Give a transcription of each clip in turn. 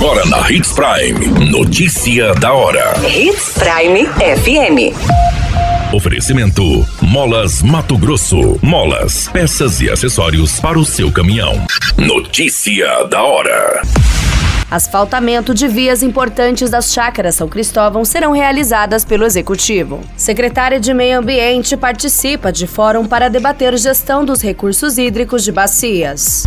Agora na Hits Prime. Notícia da hora. Hits Prime FM. Oferecimento: Molas Mato Grosso. Molas, peças e acessórios para o seu caminhão. Notícia da hora. Asfaltamento de vias importantes das chácaras São Cristóvão serão realizadas pelo Executivo. Secretária de Meio Ambiente participa de fórum para debater gestão dos recursos hídricos de bacias.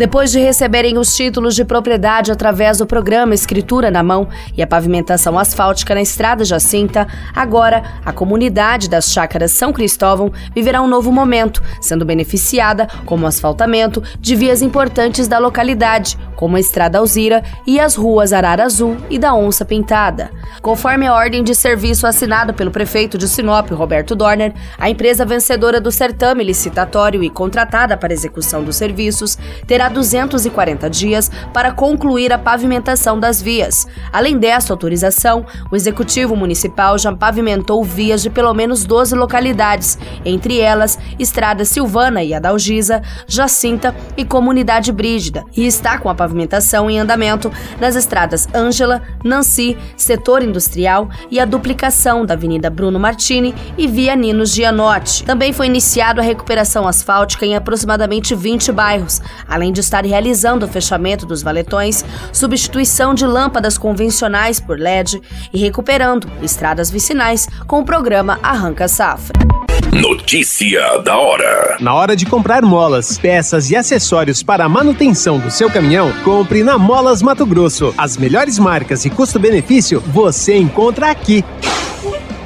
Depois de receberem os títulos de propriedade através do programa Escritura na Mão e a pavimentação asfáltica na Estrada Jacinta, agora a comunidade das chácaras São Cristóvão viverá um novo momento, sendo beneficiada com o asfaltamento de vias importantes da localidade, como a Estrada Alzira e as ruas Arara Azul e da Onça Pintada. Conforme a ordem de serviço assinada pelo prefeito de Sinop, Roberto Dorner, a empresa vencedora do certame licitatório e contratada para execução dos serviços terá 240 dias para concluir a pavimentação das vias. Além dessa autorização, o Executivo Municipal já pavimentou vias de pelo menos 12 localidades, entre elas Estrada Silvana e Adalgisa, Jacinta e Comunidade Brígida, e está com a pavimentação em andamento nas estradas Ângela, Nancy, Setor Industrial e a duplicação da Avenida Bruno Martini e Via Ninos Gianotti. Também foi iniciado a recuperação asfáltica em aproximadamente 20 bairros, além de de estar realizando o fechamento dos valetões, substituição de lâmpadas convencionais por LED e recuperando estradas vicinais com o programa Arranca Safra. Notícia da hora. Na hora de comprar molas, peças e acessórios para a manutenção do seu caminhão, compre na Molas Mato Grosso. As melhores marcas e custo-benefício você encontra aqui.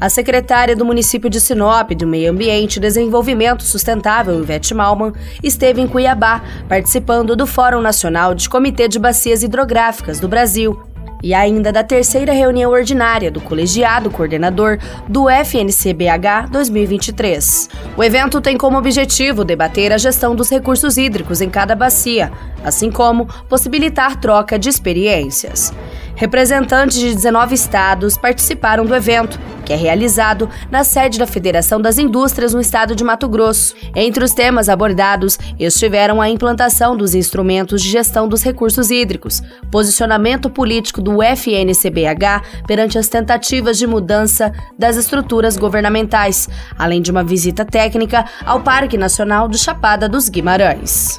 A secretária do município de Sinop, do Meio Ambiente e Desenvolvimento Sustentável, Ivete Malman, esteve em Cuiabá, participando do Fórum Nacional de Comitê de Bacias Hidrográficas do Brasil, e ainda da terceira reunião ordinária do colegiado coordenador do FNCBH 2023. O evento tem como objetivo debater a gestão dos recursos hídricos em cada bacia, assim como possibilitar troca de experiências. Representantes de 19 estados participaram do evento, que é realizado na sede da Federação das Indústrias no estado de Mato Grosso. Entre os temas abordados estiveram a implantação dos instrumentos de gestão dos recursos hídricos, posicionamento político do FNCBH perante as tentativas de mudança das estruturas governamentais, além de uma visita técnica ao Parque Nacional de Chapada dos Guimarães.